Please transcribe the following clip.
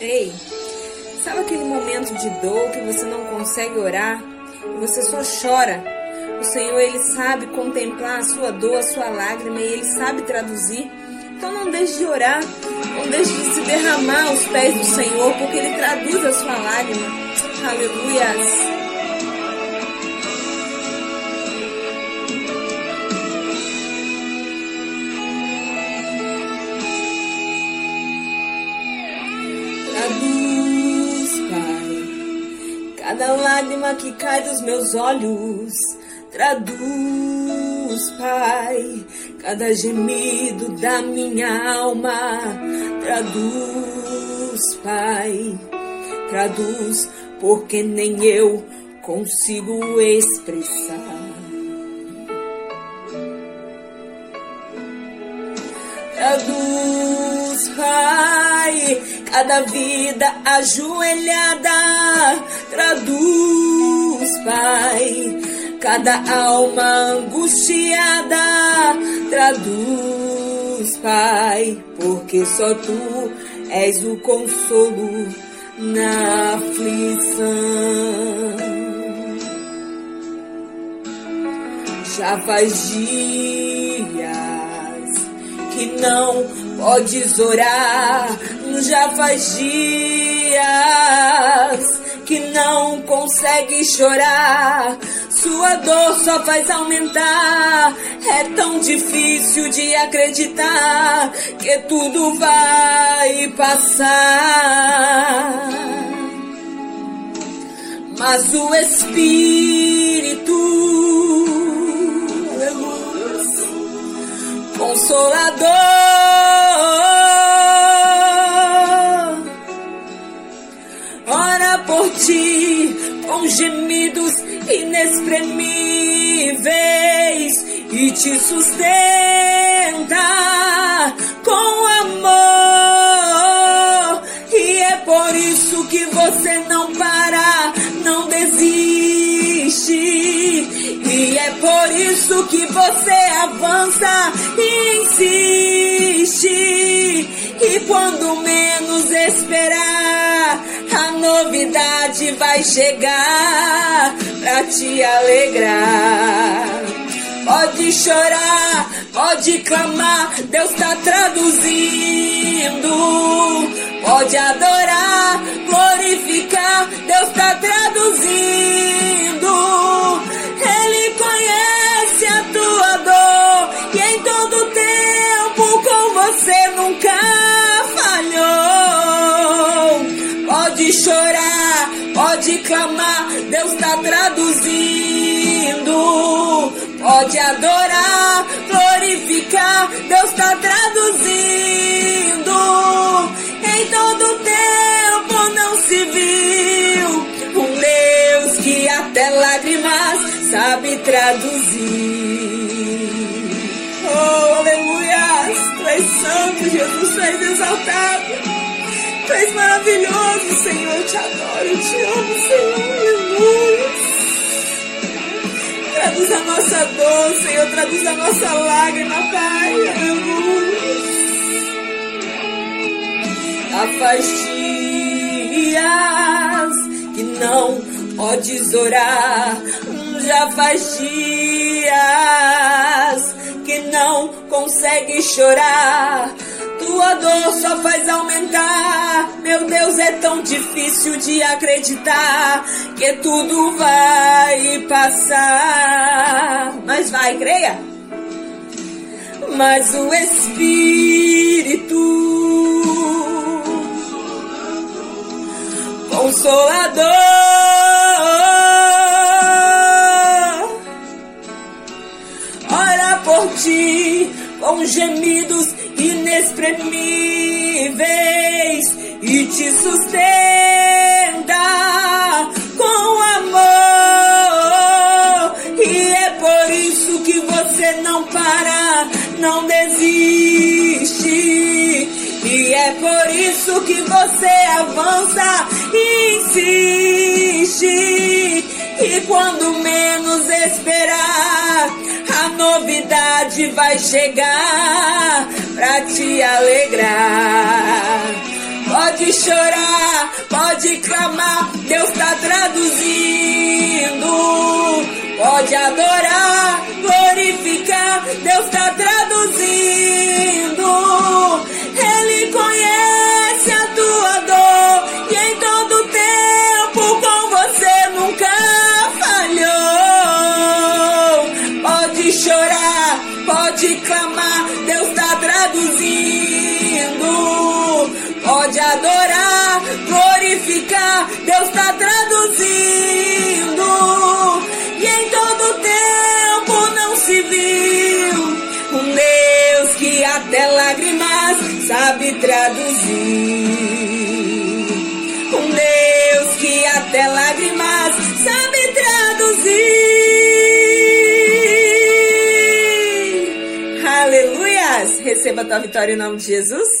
Ei, sabe aquele momento de dor que você não consegue orar e você só chora? O Senhor, Ele sabe contemplar a sua dor, a sua lágrima e Ele sabe traduzir. Então não deixe de orar, não deixe de se derramar aos pés do Senhor, porque Ele traduz a sua lágrima. Aleluias. Cada lágrima que cai dos meus olhos, traduz, Pai. Cada gemido da minha alma, traduz, Pai. Traduz, porque nem eu consigo expressar. Traduz, Pai, cada vida ajoelhada. Traduz, Pai, cada alma angustiada. Traduz, Pai, porque só tu és o consolo na aflição. Já faz dias que não podes orar. Já faz dias que não consegue chorar. Sua dor só faz aumentar. É tão difícil de acreditar que tudo vai passar. Mas o Espírito com gemidos inexprimíveis e te sustenta com amor. E é por isso que você não para, não desiste e é por isso que você avança e insiste. E quando menos esperar, a novidade vai chegar pra te alegrar. Pode chorar, pode clamar, Deus tá traduzindo. Pode adorar, glorificar, Deus tá traduzindo. Pode chorar, pode clamar, Deus está traduzindo. Pode adorar, glorificar, Deus está traduzindo. Em todo tempo não se viu um Deus que até lágrimas sabe traduzir. Oh, aleluia! Tu és santo, Jesus, tu és exaltado. Tu és maravilhoso, Senhor. Eu te adoro, eu te amo, Senhor. Aleluia! Traduz a nossa dor, Senhor. Traduz a nossa lágrima, Pai. Aleluia! Faz dias que não podes orar já faz dias que não consegue chorar. Tua dor só faz aumentar. Meu Deus, é tão difícil de acreditar que tudo vai passar. Mas vai, creia. Mas o Espírito Consolador gemidos inexprimíveis e te sustenta com amor. E é por isso que você não para, não desiste. E é por isso que você avança e insiste. E quando menos esperar, novidade vai chegar pra te alegrar. Pode chorar, pode clamar, Deus está traduzindo. Pode adorar, glorificar, Deus está traduzindo. Traduzir. Um Deus que até lágrimas sabe traduzir. Aleluias! Receba a tua vitória em nome de Jesus.